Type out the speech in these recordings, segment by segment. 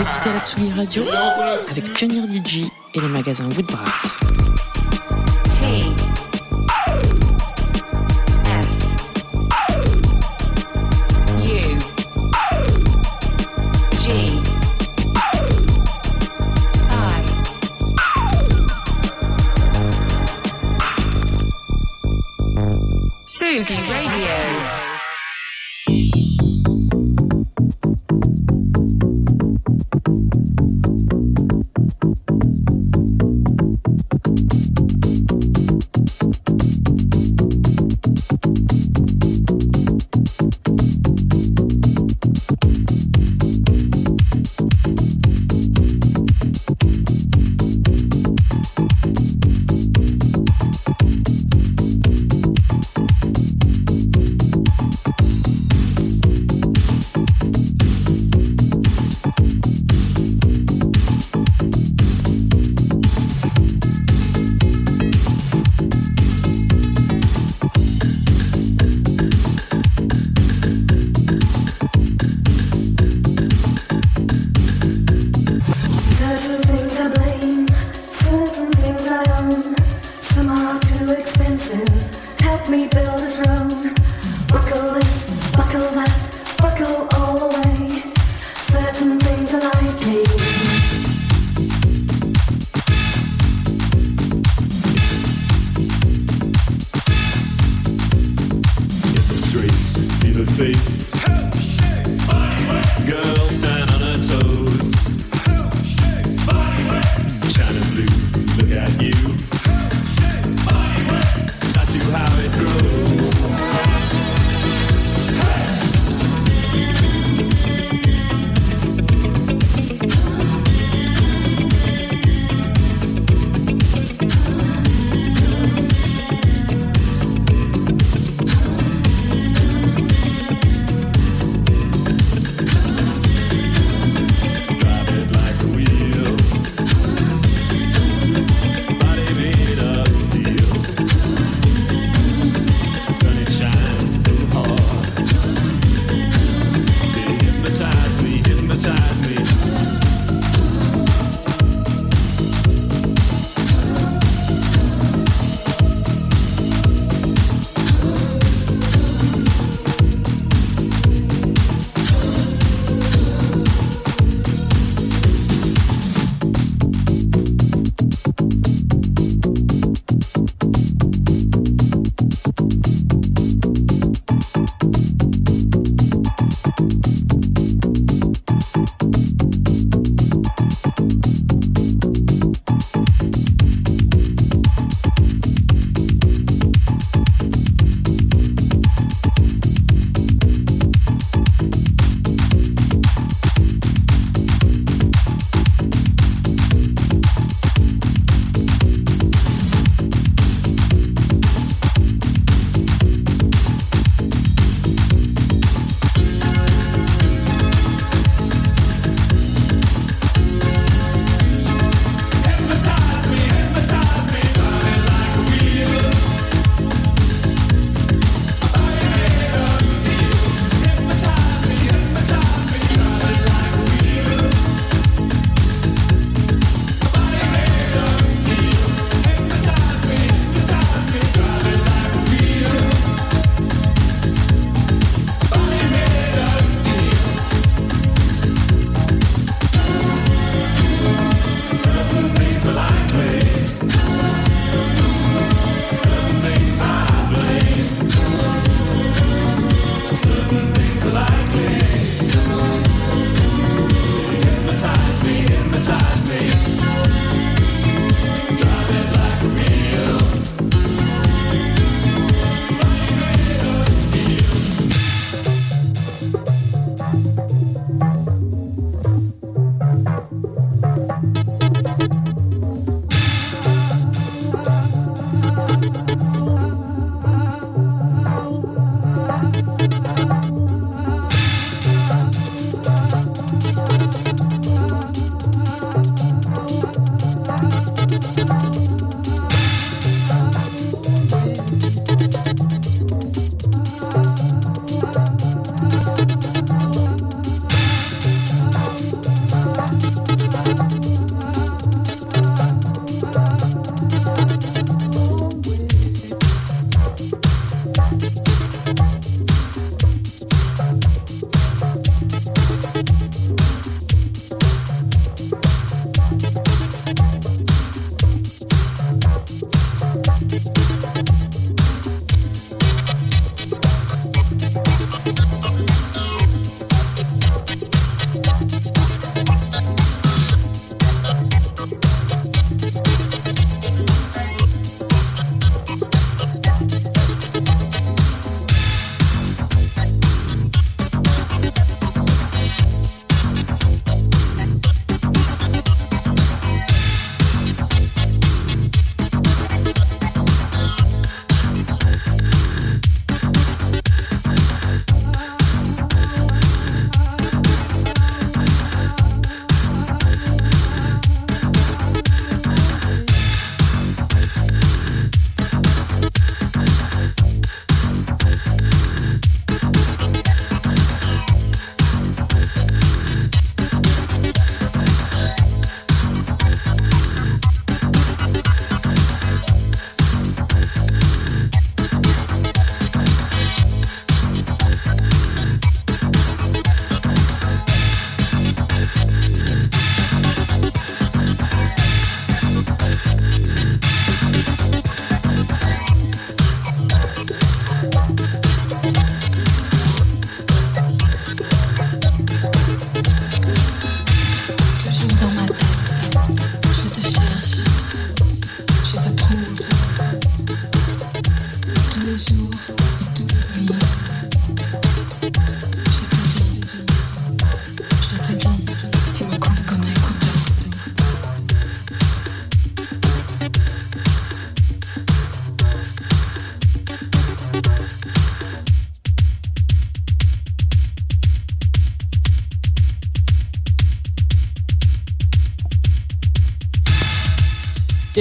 Écoutez la Tsugi Radio avec Pionnier DJ et les magasins Woodbrass. T S U G I Sugi Radio.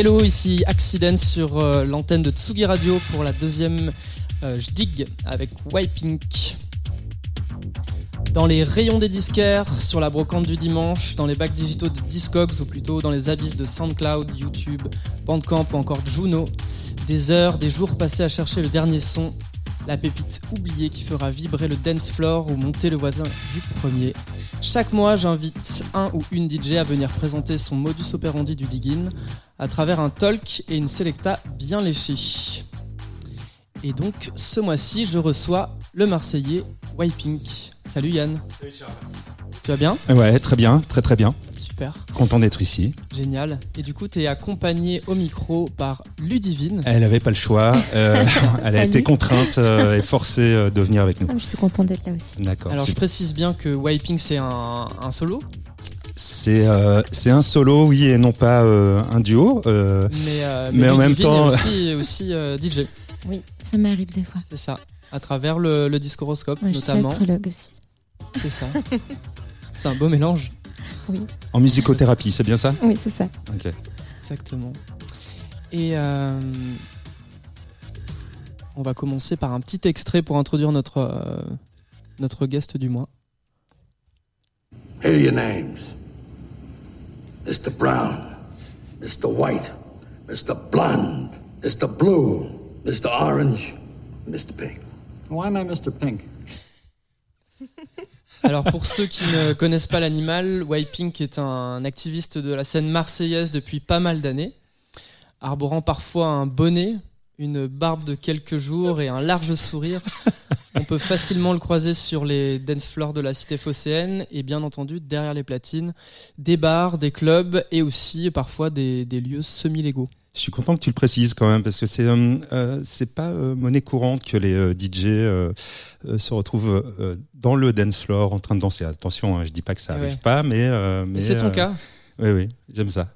Hello, ici Accident sur euh, l'antenne de Tsugi Radio pour la deuxième euh, Jdig avec Wipink. Dans les rayons des disquaires, sur la brocante du dimanche, dans les bacs digitaux de Discogs ou plutôt dans les abysses de SoundCloud, YouTube, Bandcamp ou encore Juno, des heures, des jours passés à chercher le dernier son, la pépite oubliée qui fera vibrer le dance floor ou monter le voisin du premier. Chaque mois, j'invite un ou une DJ à venir présenter son modus operandi du digging à travers un talk et une selecta bien léchée. Et donc, ce mois-ci, je reçois le Marseillais Wipink. Salut Yann. Tu vas bien? Ouais, très bien, très très bien. Super, Content d'être ici. génial. Et du coup, tu es accompagné au micro par Ludivine. Elle n'avait pas le choix. euh, elle a Salut. été contrainte euh, et forcée euh, de venir avec nous. Ah, je suis contente d'être là aussi. D'accord. Alors, je précise bien que Wiping, c'est un, un solo, C'est euh, c'est un solo, oui, et non pas euh, un duo. euh, mais, euh, Mais en même temps- est aussi, aussi euh, DJ. Oui, ça m'arrive des fois. C'est ça. À travers le, le discoroscope, Ouais, je suis notamment. astrologue aussi. C'est ça. c'est un beau mélange. en musicothérapie, c'est bien ça? Oui, c'est ça. Ok. Exactement. Et euh, on va commencer par un petit extrait pour introduire notre, euh, notre guest du mois. Here are your names Mr. Brown, Mr. White, Mr. Blonde, Mr. Blue, Mr. Orange, Mr. Pink. Why am I Mr. Pink? Alors pour ceux qui ne connaissent pas l'animal, Wipink est un activiste de la scène marseillaise depuis pas mal d'années, arborant parfois un bonnet, une barbe de quelques jours et un large sourire. On peut facilement le croiser sur les dance floors de la cité phocéenne et bien entendu derrière les platines, des bars, des clubs et aussi parfois des, des lieux semi-légaux. Je suis content que tu le précises quand même parce que c'est euh, euh, c'est pas euh, monnaie courante que les euh, DJ se retrouvent dans le dance floor en train de danser. Attention, hein, je dis pas que ça Eh arrive ouais. pas, mais, mais c'est ton cas Oui, oui, j'aime ça.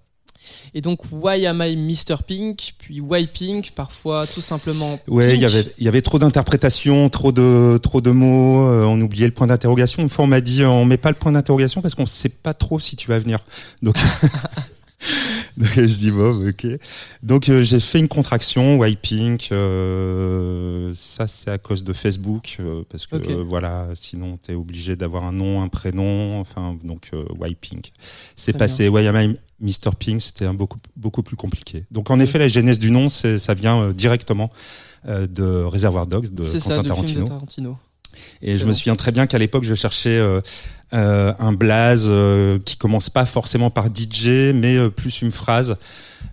Et donc Why Am I Mr. Pink, puis Why Pink, parfois tout simplement Ouais, il y avait il y avait trop d'interprétations, trop de trop de mots. euh, on oubliait le point d'interrogation. Une fois, on m'a dit euh, on met pas le point d'interrogation parce qu'on sait pas trop si tu vas venir. Donc, Donc, je dis bon, ok. Donc euh, j'ai fait une contraction, Wiping. Euh, ça c'est à cause de Facebook euh, parce que euh, voilà, sinon t'es obligé d'avoir un nom, un prénom. Enfin donc euh, Wiping. C'est Très passé. Why am I Mr Pink C'était un beaucoup beaucoup plus compliqué. Donc en effet, la genèse du nom, c'est ça vient euh, directement euh, de Réservoir Dogs de C'est Quentin ça, Tarantino. film de Tarantino. Et je me souviens très bien qu'à l'époque, je cherchais euh, euh, un blaze euh, qui commence pas forcément par DJ, mais euh, plus une phrase.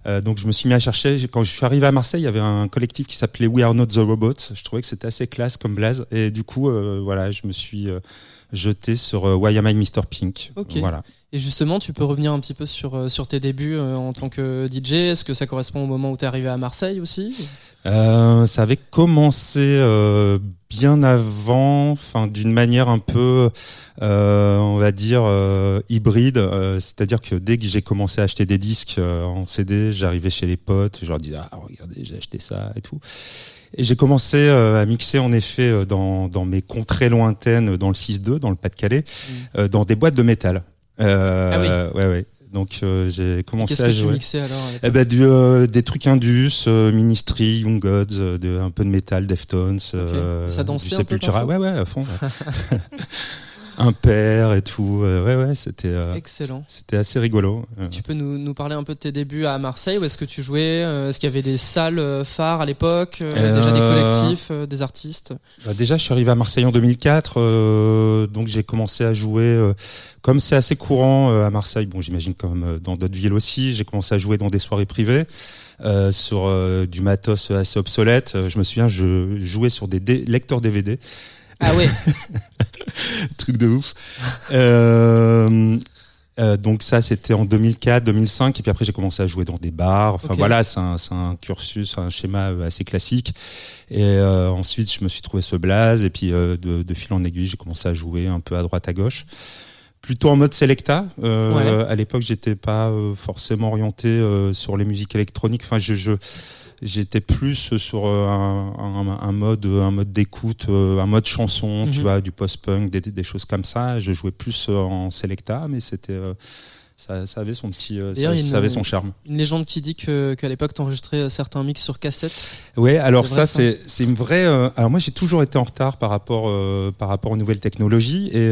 Euh, donc je me suis mis à chercher. Quand je suis arrivé à Marseille, il y avait un collectif qui s'appelait We Are Not the Robots. Je trouvais que c'était assez classe comme blaze. Et du coup, euh, voilà, je me suis euh, jeté sur euh, Why Am I Mr. Pink? Ok. Voilà. Et justement, tu peux revenir un petit peu sur, euh, sur tes débuts euh, en tant que DJ. Est-ce que ça correspond au moment où tu es arrivé à Marseille aussi? Euh, ça avait commencé bien avant, enfin d'une manière un peu, on va dire hybride. C'est-à-dire que dès que j'ai commencé à acheter des disques en CD, j'arrivais chez les potes, je leur disais ah regardez j'ai acheté ça et tout. Et j'ai commencé euh, à mixer en effet euh, dans, dans mes contrées lointaines, dans le 6-2, dans le Pas-de-Calais, euh, dans des boîtes de métal. Euh. Ah Ouais ouais. Donc euh, j'ai commencé Qu'est-ce à que tu jouer. mixais alors Eh ben, du, euh, des trucs indus, euh, Ministry, Young Gods, euh, de, un peu de métal, Deftones, euh, Ça dansait un peu Ouais, ouais, à fond. ouais. un père et tout. euh, ouais, ouais, c'était euh, Excellent. c'était assez rigolo. Euh, Tu peux nous, nous parler un peu de tes débuts à Marseille Où est-ce que tu jouais Est-ce qu'il y avait des salles phares à l'époque Euh, Déjà des collectifs, euh, des artistes? Bah, déjà, je suis arrivé à Marseille en 2004, euh, donc j'ai commencé à jouer. euh, comme c'est assez courant euh, à Marseille, bon, j'imagine comme dans d'autres villes aussi, j'ai commencé à jouer dans des soirées privées. euh, sur euh, du matos assez obsolète. Euh, Je me souviens, je jouais sur des lecteurs DVD. Ah ouais truc de ouf. Euh, euh, donc ça, c'était en 2004, 2005, et puis après j'ai commencé à jouer dans des bars. Enfin voilà, c'est un, cursus, un schéma assez classique. Et euh, ensuite, je me suis trouvé ce blaze, et puis euh, de, de fil en aiguille, j'ai commencé à jouer un peu à droite, à gauche. Plutôt en mode selecta. Ouais. À l'époque, j'étais pas forcément orienté sur les musiques électroniques. Enfin, je, je j'étais plus sur euh, un, un, un mode un mode d'écoute euh, un mode chanson tu Mhm. vois du post punk des, des choses comme ça je jouais plus euh, en selecta mais c'était euh, ça, ça avait son petit, euh, ça, ça avait son charme. Une légende qui dit que qu'à l'époque t'enregistrais euh, certains mix sur cassette. Ouais, alors ça, c'est c'est une vraie. euh, alors moi, j'ai toujours été en retard par rapport euh, par rapport aux nouvelles technologies et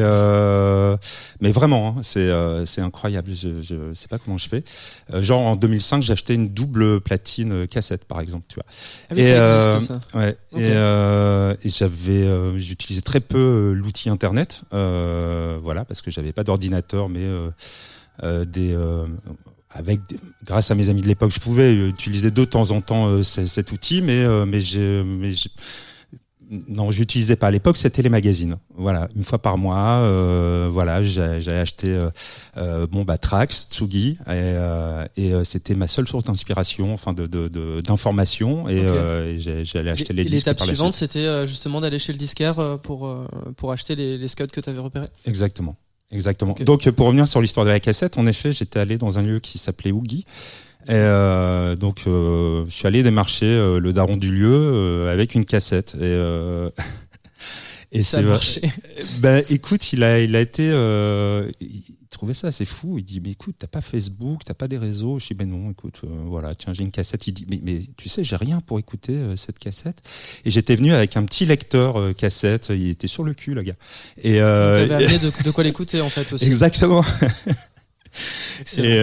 mais vraiment, hein, c'est c'est incroyable. Je, je sais pas comment je fais. Genre en 2005, j'ai acheté une double platine cassette, par exemple, tu vois. Ah oui, et, ça existe, ça. Ouais. Ok. Et, et j'avais, j'utilisais très peu l'outil internet, voilà, parce que j'avais pas d'ordinateur, mais des euh, avec des- grâce à mes amis de l'époque, je pouvais euh, utiliser de temps en temps euh, cet outil, mais euh, mais j'ai non, j'utilisais pas à l'époque, c'était les magazines. Voilà, une fois par mois, euh, voilà, j'ai acheté euh, euh, bon bah Trax, Tsugi, et, euh, et euh, c'était ma seule source d'inspiration, enfin de d'information, et, euh, j'allais acheter Et- les l'étape suivante, c'était euh, justement d'aller chez le disquaire euh, pour, euh, pour acheter les, les scuds que tu avais repérés? Exactement. Exactement. Donc, pour revenir sur l'histoire de la cassette, en effet, j'étais allé dans un lieu qui s'appelait Oogie. Et euh, donc, euh, je suis allé démarcher euh, le daron du lieu euh, avec une cassette. Et, euh, et Ça a c'est- marché. Ben, écoute, il a, il a été, euh, il trouvait ça assez fou. Il dit, mais écoute, t'as pas Facebook, t'as pas des réseaux. Je dis, ben non, écoute, euh, voilà, tiens, j'ai une cassette. Il dit, mais, mais tu sais, j'ai rien pour écouter euh, cette cassette. Et j'étais venu avec un petit lecteur euh, cassette. Il était sur le cul, le gars. Et, euh, amené de, de quoi l'écouter en fait aussi. Exactement. Et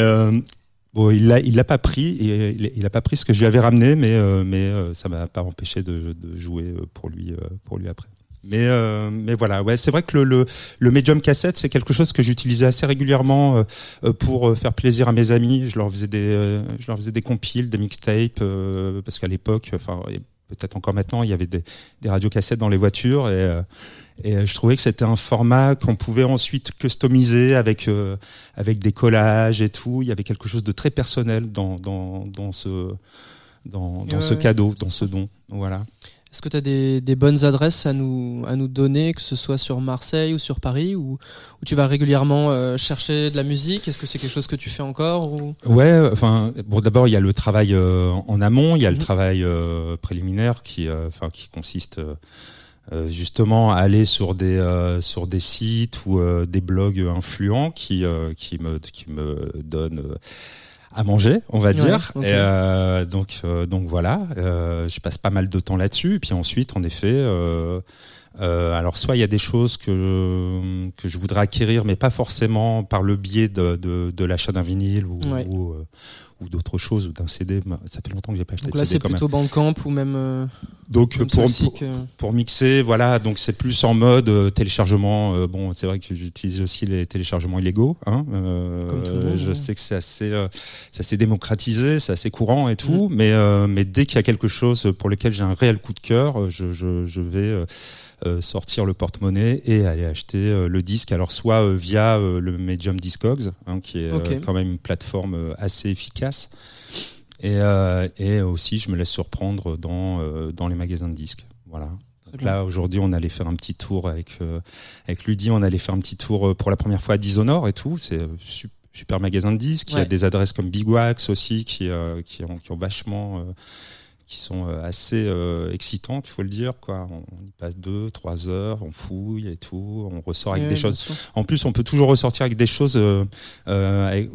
bon, il l'a, il l'a pas pris. Et il, il a pas pris ce que je lui avais ramené, mais euh, mais euh, ça m'a pas empêché de, de jouer pour lui euh, pour lui après. Mais euh, mais voilà, ouais, c'est vrai que le, le le medium cassette, c'est quelque chose que j'utilisais assez régulièrement euh, euh, pour euh, faire plaisir à mes amis. Je leur faisais des euh, je leur faisais des compiles, des mixtapes, euh, parce qu'à l'époque, enfin et peut-être encore maintenant, il y avait des des radiocassettes dans les voitures et euh, et je trouvais que c'était un format qu'on pouvait ensuite customiser avec euh, avec des collages et tout. Il y avait quelque chose de très personnel dans dans dans ce dans, dans Ouais, ce ouais. cadeau, dans ce don. Voilà. Est-ce que tu as des, des bonnes adresses à nous, à nous donner, que ce soit sur Marseille ou sur Paris, où tu vas régulièrement euh, chercher de la musique? Est-ce que c'est quelque chose que tu fais encore ou... Ouais, enfin bon d'abord il y a le travail euh, en amont, il y a le Mhm. travail euh, préliminaire qui enfin qui consiste justement à aller sur des sur des sites ou des blogs influents qui qui me qui me donnent à manger, on va Ouais, dire. Et, euh, donc euh, donc voilà, euh, je passe pas mal de temps là-dessus. Et puis ensuite, en effet. Euh, euh, alors soit il y a des choses que que je voudrais acquérir, mais pas forcément par le biais de de, de l'achat d'un vinyle ou Ouais. ou, euh, ou d'autres choses ou d'un CD. Ça fait longtemps que j'ai pas acheté Donc de là, c'est quand même. plutôt Bandcamp ou même. euh, Donc comme pour, celle-ci pour, que- pour mixer, voilà, donc c'est plus en mode euh, téléchargement. euh, bon, c'est vrai que j'utilise aussi les téléchargements illégaux. Hein, euh, Comme tout le monde, je ouais. sais que c'est assez, euh, assez démocratisé, c'est assez courant et tout, Mm. mais euh, mais dès qu'il y a quelque chose pour lequel j'ai un réel coup de cœur, euh, je, je, je vais euh, euh, sortir le porte-monnaie et aller acheter euh, le disque. Alors soit euh, via euh, le Medium Discogs, hein, qui est euh, quand même une plateforme euh, assez efficace. Et, euh, et aussi, je me laisse surprendre dans, euh, dans les magasins de disques. Voilà. Donc là, aujourd'hui, on allait faire un petit tour avec, euh, avec Ludi, on allait faire un petit tour euh, pour la première fois à Dishonored et tout. C'est euh, su- super magasin de disques. Il y a des adresses comme Big Wax aussi qui, euh, qui, ont, qui ont vachement. euh, qui sont euh, assez euh, excitantes, il faut le dire. Quoi. On y passe deux, trois heures, on fouille et tout, on ressort avec des choses. En plus, on peut toujours ressortir avec des choses euh, euh, avec-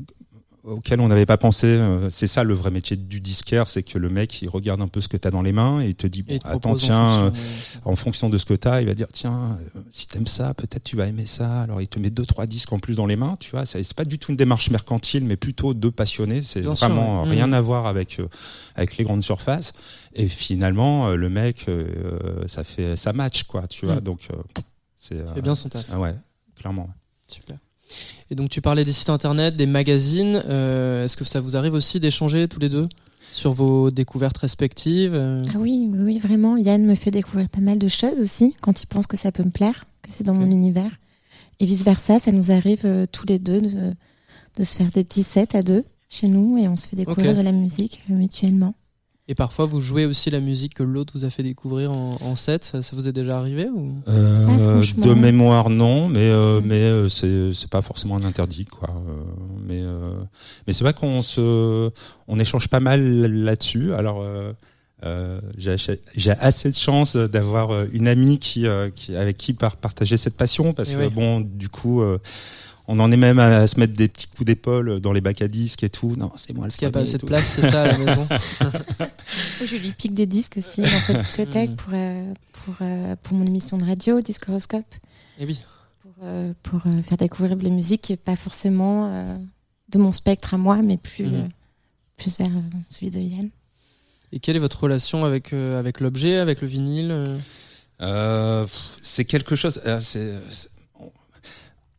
auxquelles on n'avait pas pensé. Euh, C'est ça le vrai métier du disquaire, c'est que le mec, il regarde un peu ce que tu as dans les mains et il te dit, bon, te attends, propose en tiens, fonction, euh, en fonction de ce que tu as, il va dire, tiens, euh, si t'aimes ça, peut-être tu vas aimer ça. Alors il te met deux, trois disques en plus dans les mains, tu vois. C'est pas du tout une démarche mercantile, mais plutôt de passionnés. C'est sûr, vraiment ouais. rien Mhm. à voir avec, euh, avec les grandes surfaces. Et finalement, le mec, euh, ça fait ça match, quoi, tu vois. Mhm. Donc, euh, c'est. fait bien son taf. Ah ouais, clairement. Super. Et donc tu parlais des sites internet, des magazines. euh, Est-ce que ça vous arrive aussi d'échanger tous les deux sur vos découvertes respectives euh Ah oui, oui, vraiment. Yann me fait découvrir pas mal de choses aussi quand il pense que ça peut me plaire, que c'est dans mon univers. Et vice versa, ça nous arrive euh, tous les deux de, de se faire des petits sets à deux chez nous et on se fait découvrir de la musique euh, mutuellement. Et parfois vous jouez aussi la musique que l'autre vous a fait découvrir en, en set. Ça, ça vous est déjà arrivé ou? Euh, Ah, de mémoire, non, mais euh, mais euh, c'est c'est pas forcément un interdit, quoi. Euh, mais euh, mais c'est vrai qu'on se on échange pas mal là-dessus. Alors euh, euh, j'ai assez de chance d'avoir une amie qui, euh, qui avec qui par- partager cette passion parce Eh que oui. bon du coup. euh, on en est même à, se mettre des petits coups d'épaule dans les bacs à disques et tout. Non, c'est moi le Parce qu'il n'y a pas assez de place, c'est ça, à la maison. Je lui pique des disques aussi dans cette discothèque pour, euh, pour, euh, pour mon émission de radio, Discoroscope, Et oui. pour, euh, pour euh, faire découvrir les musiques, pas forcément euh, de mon spectre à moi, mais plus, Mhm. euh, plus vers euh, celui de Yann. Et quelle est votre relation avec, euh, avec l'objet, avec le vinyle euh? C'est quelque chose. euh, c'est-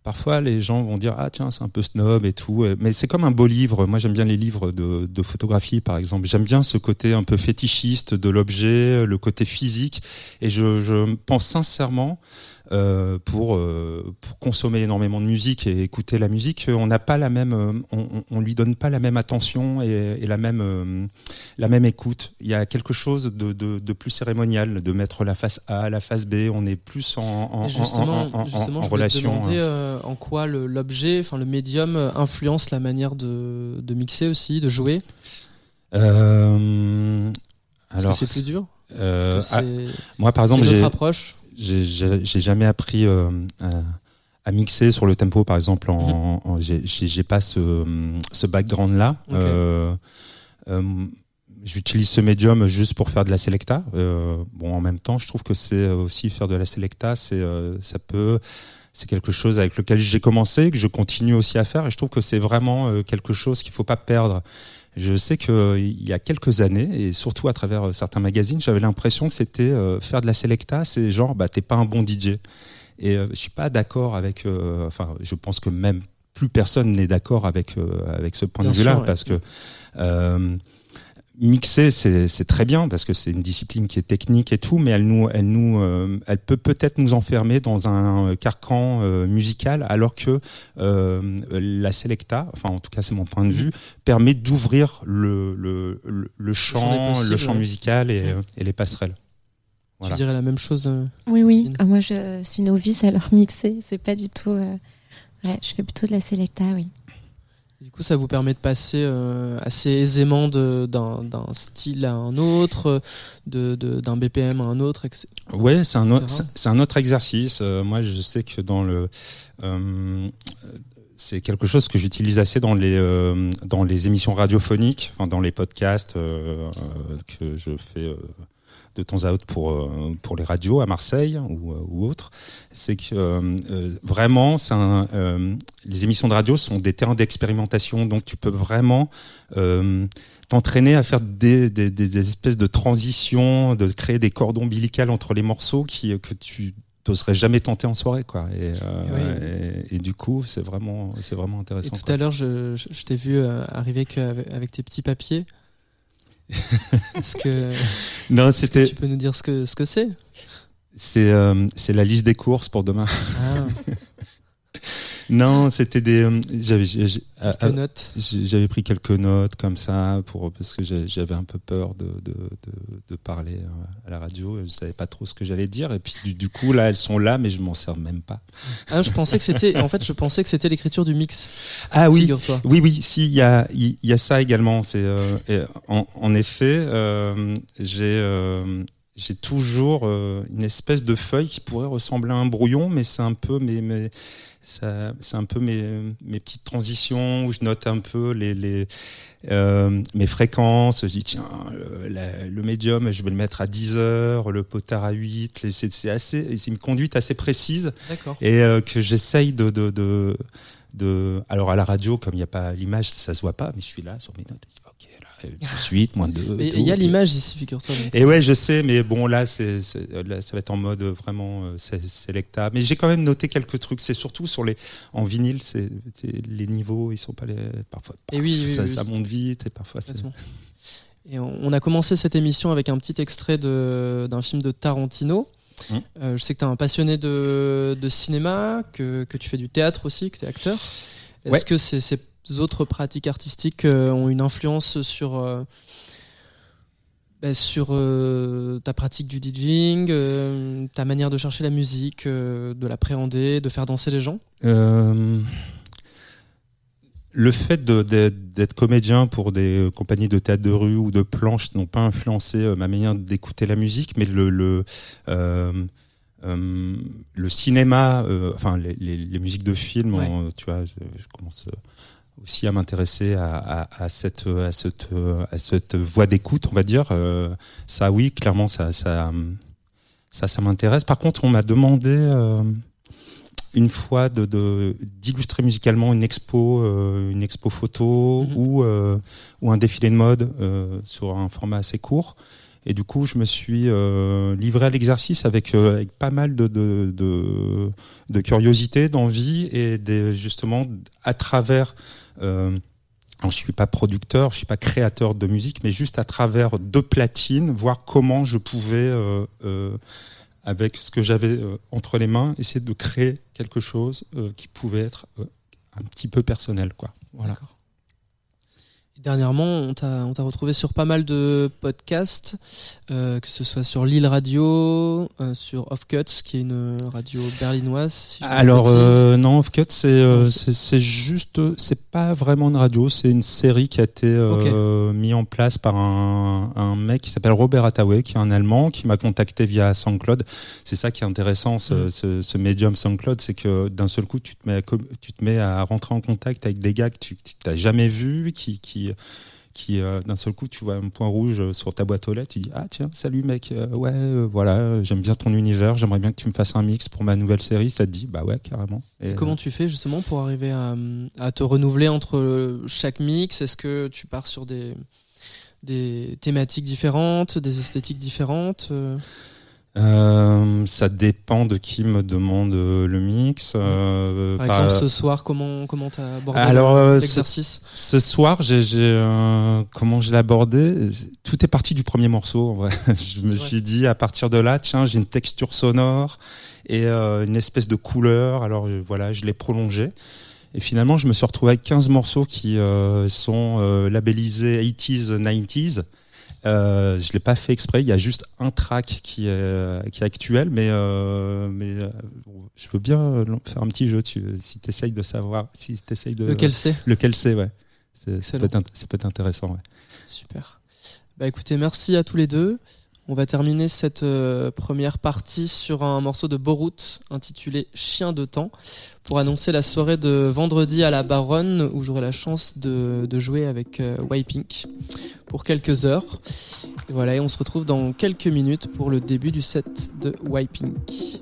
Parfois, les gens vont dire ah tiens c'est un peu snob et tout, euh, mais c'est comme un beau livre. Moi, j'aime bien les livres de, photographie, par exemple. J'aime bien ce côté un peu fétichiste de l'objet, le côté physique, et je, je pense sincèrement. Euh, pour euh, pour consommer énormément de musique et écouter la musique, on n'a pas la même, euh, on, on- lui donne pas la même attention et, et la même euh, la même écoute. Il y a quelque chose de, de, de plus cérémonial, de mettre la face A, la face B. On est plus en, en, Et justement, en, en- en- justement en je voulais te relation. demander en quoi l'objet, enfin le médium influence la manière de, de mixer aussi, de jouer? Alors, c'est plus dur? euh, ah, moi, par exemple, j'ai j'ai- jamais appris euh, à, à mixer sur le tempo, par exemple. En, en- j'ai- pas ce, ce background-là. Euh, euh, J'utilise ce médium juste pour faire de la selecta. Euh, bon, en même temps, je trouve que c'est aussi faire de la selecta, c'est euh, ça peut, c'est quelque chose avec lequel j'ai commencé, que je continue aussi à faire, et je trouve que c'est vraiment quelque chose qu'il faut pas perdre. Je sais que euh, il y a quelques années, et surtout à travers euh, certains magazines, j'avais l'impression que c'était euh, faire de la selecta, c'est genre, bah t'es pas un bon DJ. Et je suis pas d'accord avec. euh, enfin, je pense que même plus personne n'est d'accord avec euh, avec ce point Bien de vue-là, ouais. parce que euh, mixer c'est très bien parce que c'est une discipline qui est technique et tout, mais elle nous elle nous euh, elle peut peut-être nous enfermer dans un euh, carcan euh, musical, alors que euh, la selecta, enfin en tout cas c'est mon point de vue, permet d'ouvrir le le, le, le champ possibles, le champ ouais. musical et, et les passerelles. Voilà. Tu dirais la même chose euh, Oui, oui. Ah, moi, je suis novice à leur mixer. C'est pas du tout. euh, Ouais, je fais plutôt de la selecta, oui. Du coup, ça vous permet de passer euh, assez aisément d'un d'un style à un autre, de- de- d'un BPM à un autre. etc. Ouais, c'est un, un autre exercice. Euh, moi, je sais que dans le, euh, c'est quelque chose que j'utilise assez dans les dans les émissions radiophoniques, enfin, dans les podcasts que je fais de temps à autre pour euh, pour les radios à Marseille ou, euh, ou autres. C'est que euh, vraiment, un, euh, les émissions de radio sont des terrains d'expérimentation, donc tu peux vraiment euh, t'entraîner à faire des, des, des- des espèces de transitions, de créer des cordons ombilicales entre les morceaux qui que tu n'oserais jamais tenter en soirée, quoi. Et, euh, et, et du coup, c'est vraiment, c'est vraiment Et intéressant. tout quoi. à l'heure, je, je- je t'ai vu arriver avec tes petits papiers. Est-ce que, Non, que tu peux nous dire ce que ce que c'est? C'est, euh, c'est la liste des courses pour demain. ah, Non, c'était des, euh, j'avais, notes. j'ai- j'avais pris quelques notes comme ça pour parce que j'avais un peu peur de, de, de, de parler euh, à la radio. Je savais pas trop ce que j'allais dire et puis du, du coup là, elles sont là, mais je m'en sers même pas. Ah, je pensais que c'était. En fait, je pensais que c'était l'écriture du mix. Ah oui, Figure-toi. Oui, oui, si, il y a, il y a ça également. C'est, euh, en, en effet, euh, j'ai, euh, j'ai toujours euh, une espèce de feuille qui pourrait ressembler à un brouillon, mais c'est un peu mes, mes- c'est un peu mes, mes petites transitions où je note un peu les, les euh, mes fréquences. Je dis tiens, le, la- le médium, je vais le mettre à 10 heures, le potard à 8. Les- C'est, assez, c'est une conduite assez précise D'accord. et euh, que j'essaye de, de, de, de- Alors à la radio, comme il n'y a pas l'image, ça se voit pas, mais je suis là sur mes notes. 18, moins 2. Mais il y a l'image ici, figure-toi. Et ouais, je sais, mais bon, là, c'est, c'est- ça va être en mode vraiment euh, sé- sélecta. Mais j'ai quand même noté quelques trucs. C'est surtout sur les, en vinyle, c'est, c'est- les niveaux, ils sont pas les, parfois, Et oui, ça, oui, ça oui. monte vite et parfois c'est. Et on a commencé cette émission avec un petit extrait d'un film de Tarantino. Mhm. Euh, je sais que tu es un passionné de, de cinéma, que, que tu fais du théâtre aussi, que tu es acteur. Est-ce Ouais. que ces, ces autres pratiques artistiques euh, ont une influence sur, euh, ben, sur euh, ta pratique du DJing, euh, ta manière de chercher la musique, euh, de l'appréhender, de faire danser les gens? Le fait d'être comédien pour des compagnies de théâtre de rue ou de planches n'ont pas influencé ma manière d'écouter la musique, mais le, le, le cinéma, enfin les, les, les musiques de films, Ouais. tu vois, je, je commence aussi à m'intéresser à, à, à cette à cette à cette voie d'écoute, on va dire. Euh, ça, oui, clairement, ça ça ça, ça m'intéresse. Par contre, on m'a demandé euh, une fois de d'illustrer musicalement une expo, euh, une expo photo Mhm. ou ou un défilé de mode sur un format assez court. Et du coup, je me suis euh, livré à l'exercice avec, euh, avec pas mal de, de, de, de curiosité, d'envie et des, justement à travers. Euh, alors, je suis pas producteur, je suis pas créateur de musique, mais juste à travers deux platines, voir comment je pouvais, euh, euh, avec ce que j'avais euh, entre les mains, essayer de créer quelque chose euh, qui pouvait être un petit peu personnel, quoi. Voilà. Dernièrement, on t'a retrouvé sur pas mal de podcasts, euh, que ce soit sur Lille Radio, euh, sur Off Cuts, qui est une radio berlinoise. si Alors euh, non, Off Cut, c'est euh, c'est- c'est juste, c'est pas vraiment une radio, c'est une série qui a été euh, mis en place par un, un mec qui s'appelle Robert Attaway, qui est un Allemand, qui m'a contacté via SoundCloud. C'est ça qui est intéressant, ce, Mhm. ce, ce médium SoundCloud, c'est que d'un seul coup, tu te mets à, com- tu te mets à rentrer en contact avec des gars que tu n'as jamais vus, qui qui qui euh, d'un seul coup tu vois un point rouge sur ta boîte aux lettres tu dis ah tiens salut mec euh, ouais euh, voilà j'aime bien ton univers j'aimerais bien que tu me fasses un mix pour ma nouvelle série. Ça te dit bah ouais carrément. Et, Et comment tu fais justement pour arriver à, à te renouveler entre chaque mix? Est-ce que tu pars sur des, des thématiques différentes, des esthétiques différentes euh ça dépend de qui me demande euh, le mix euh, Par exemple, ce soir, comment comment t'as abordé Alors, l'exercice? Ce soir, j'ai, euh, comment je l'ai abordé? Tout est parti du premier morceau. je me Ouais. suis dit, à partir de là, tiens, j'ai une texture sonore et une espèce de couleur. Alors voilà, je l'ai prolongé. Et finalement, je me suis retrouvé avec 15 morceaux qui sont labellisés 80s, 90s. Euh, je l'ai pas fait exprès. Il y a juste un track qui est, qui est actuel, mais, euh, mais euh, je veux bien faire un petit jeu. Tu, si tu essayes de savoir, si tu de Lequel c'est? Lequel c'est, ouais. C'est- Ça Excellent. peut, être, int- ça peut être intéressant, ouais. Super. Bah écoutez, merci à tous les deux. On va terminer cette euh, première partie sur un morceau de Borut intitulé Chien de temps pour annoncer la soirée de vendredi à la Baronne où j'aurai la chance de, jouer avec euh, Wipink pour quelques heures. Voilà, et on se retrouve dans quelques minutes pour le début du set de Wipink.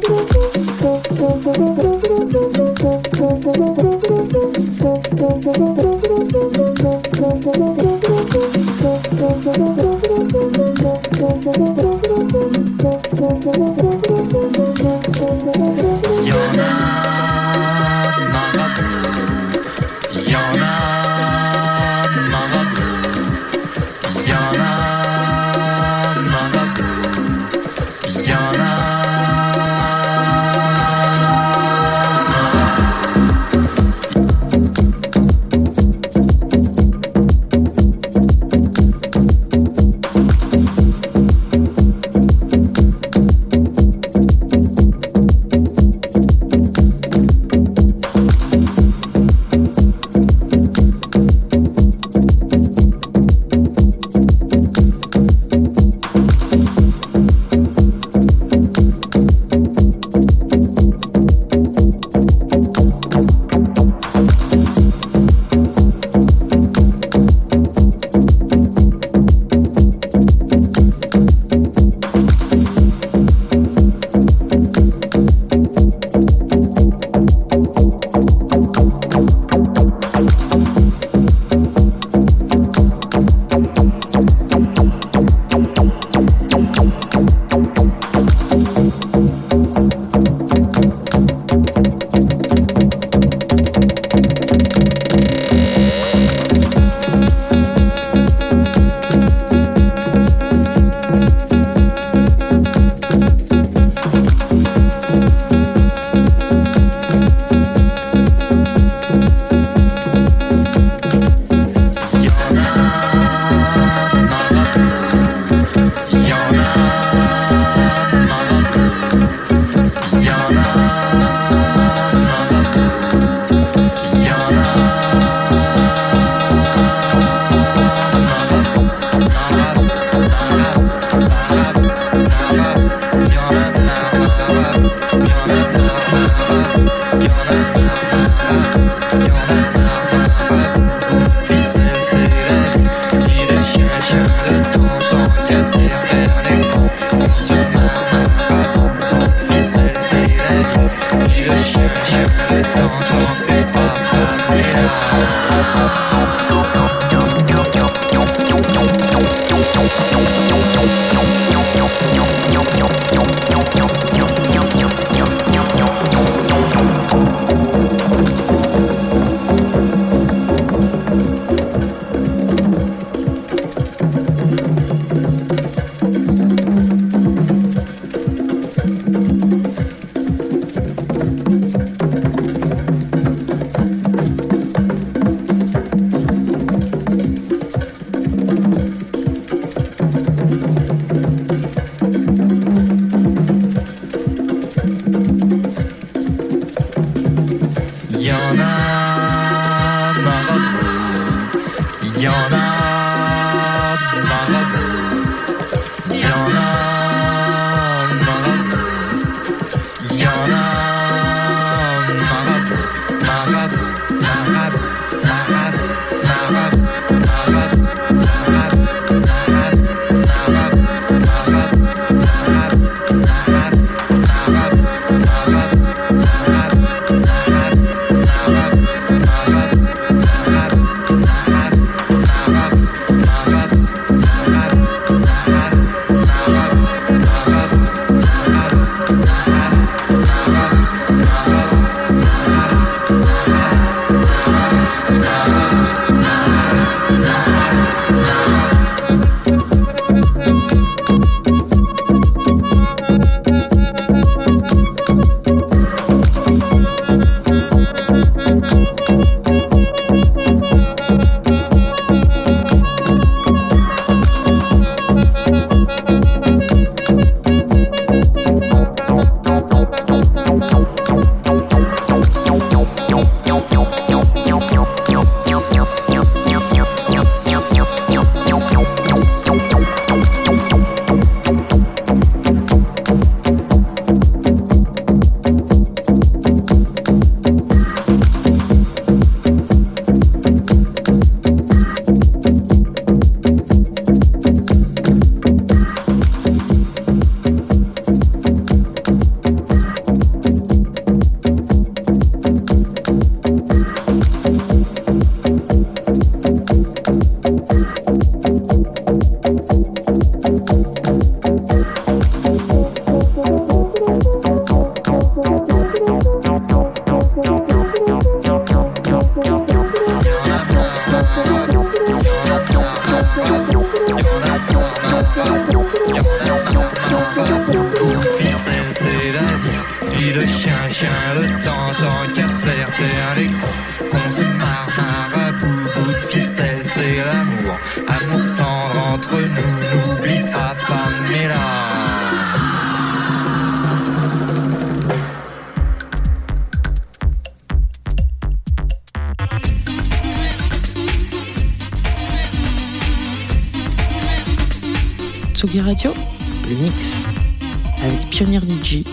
Pionnier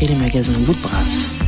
et les magasins Woodbrass.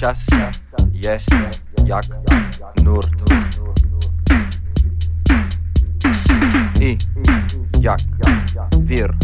час єсть як нурт. І як вір.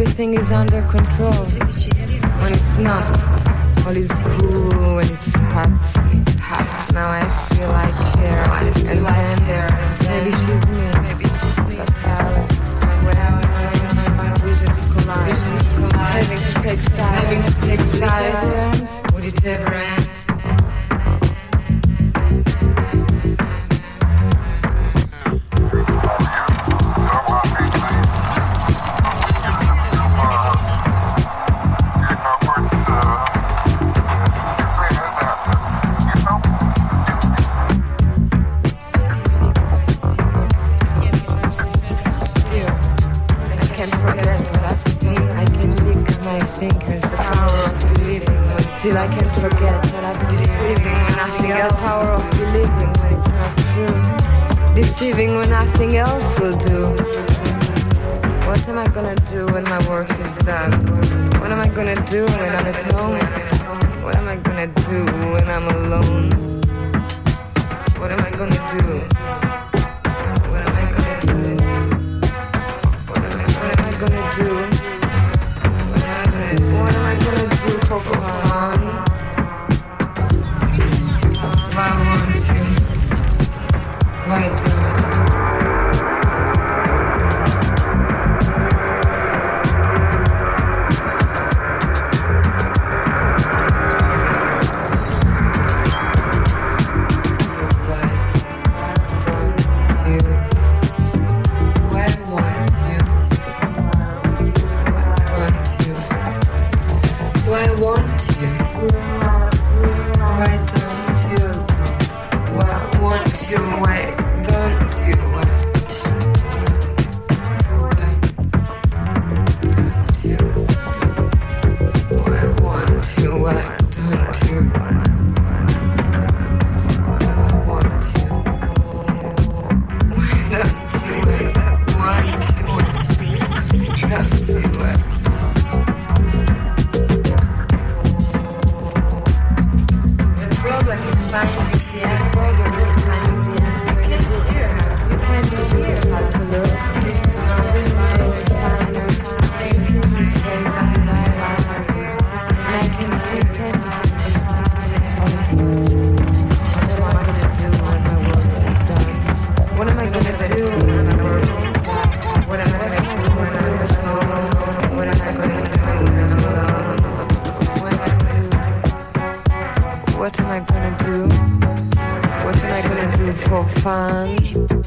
everything is under control. When it's not, all is cool when it's hot. It's hot. Now I feel like hair. I feel and. Maybe she's me. Maybe she's me. But how? Visions collide. Visions collide. Having to take sides. Having to take sides. Would it ever end? nothing else will do. What am I gonna do when my work is done? What am I gonna do when I'm at home? Sun. Sun.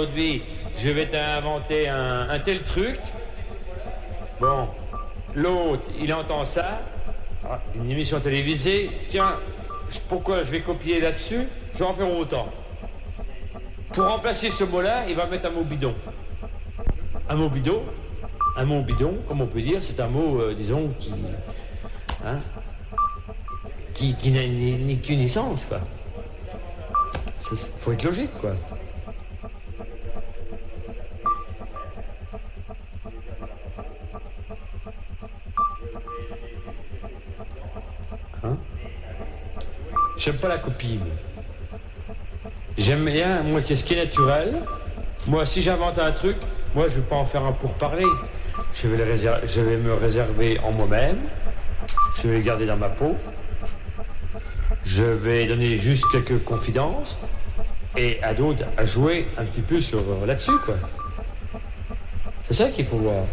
Aujourd'hui, je vais t'inventer un, tel truc. Bon, l'autre, il entend ça, Ah, une émission télévisée, tiens, pourquoi je vais copier là-dessus? Je vais en faire autant. Pour remplacer ce mot-là, il va mettre un mot bidon. Un mot bidon, un mot bidon, comme on peut dire, c'est un mot, euh, disons, qui. hein, qui, qui n'a ni, ni sens, quoi. Il faut être logique, quoi. J'aime pas la copie. J'aime bien, moi, qu'est-ce qui est naturel. Moi, si j'invente un truc, moi, je vais pas en faire un pour parler. Je vais, je vais me réserver en moi-même. Je vais le garder dans ma peau. Je vais donner juste quelques confidences. Et à d'autres, à jouer un petit peu sur euh, là-dessus, quoi. C'est ça qu'il faut voir.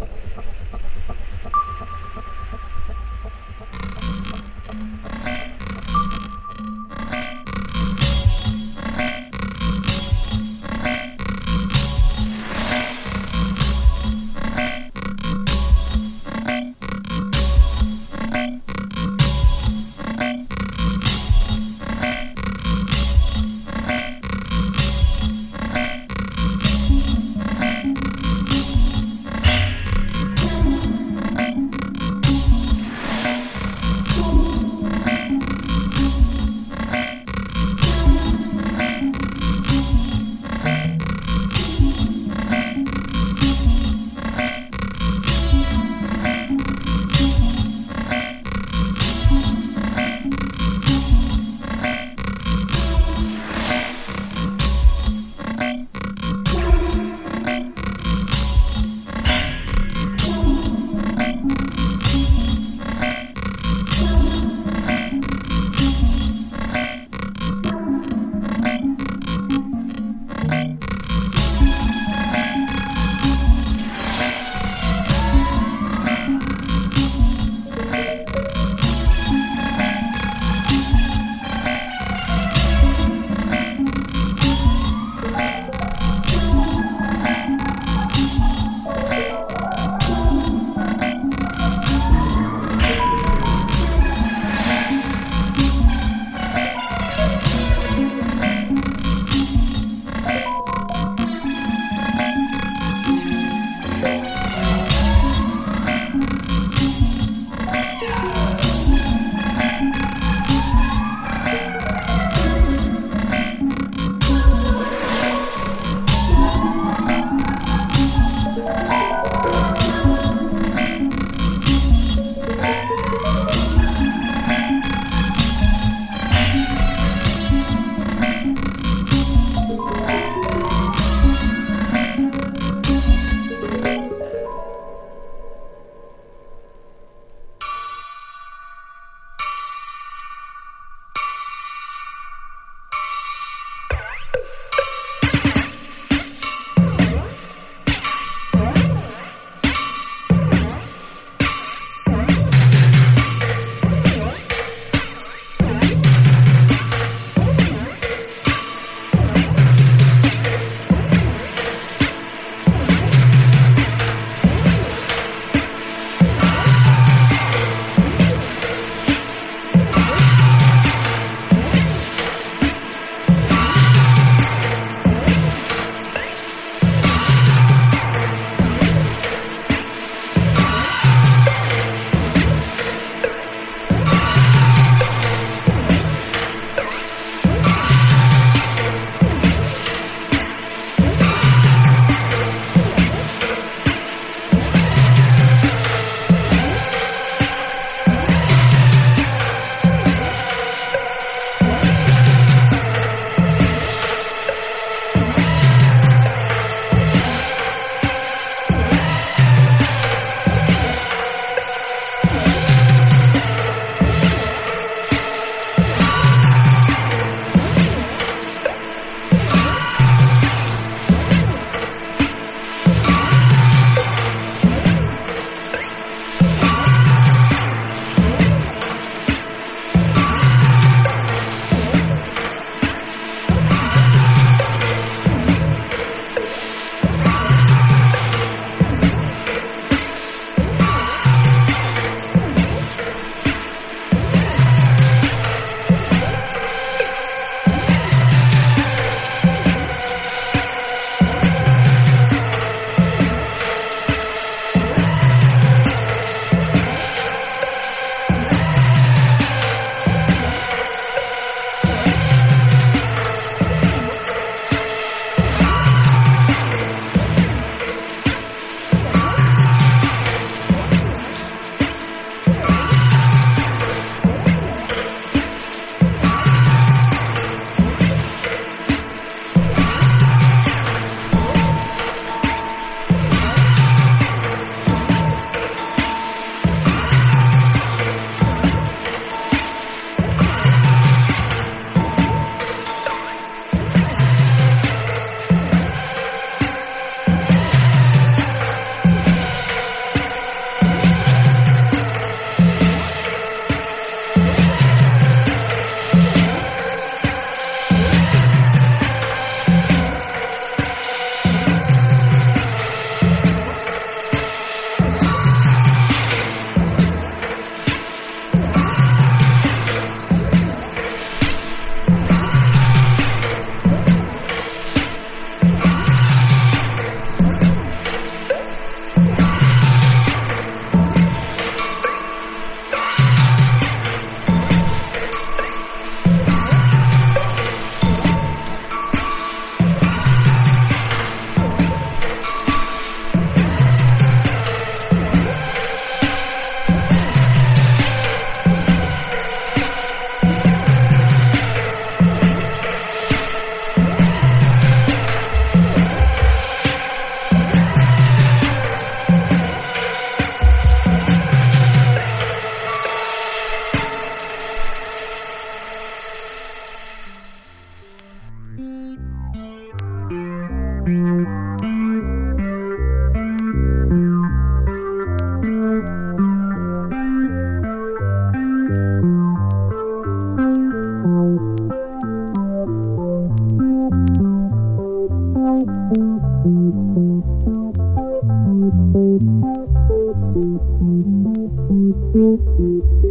Mm-hmm.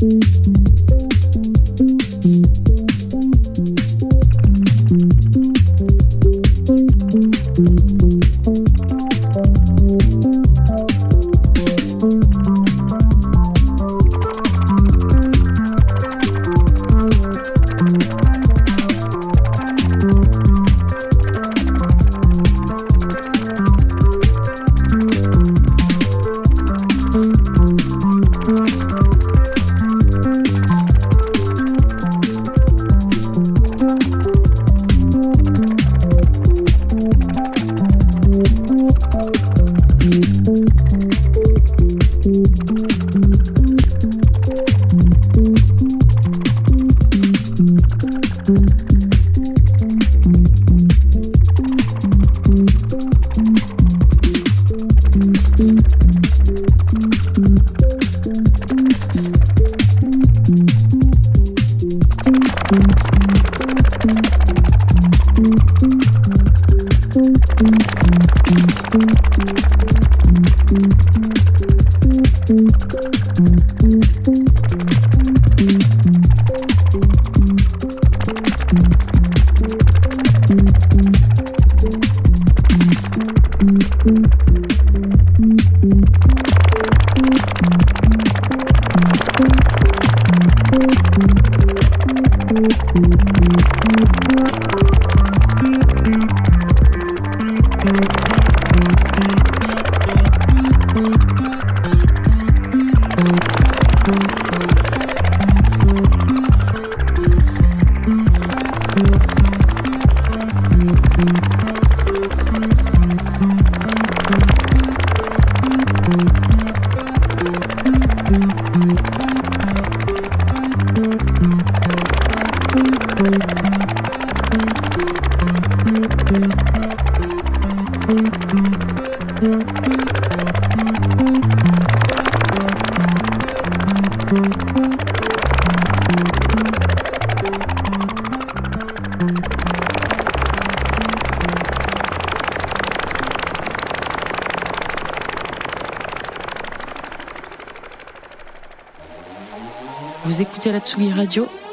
Vous Radio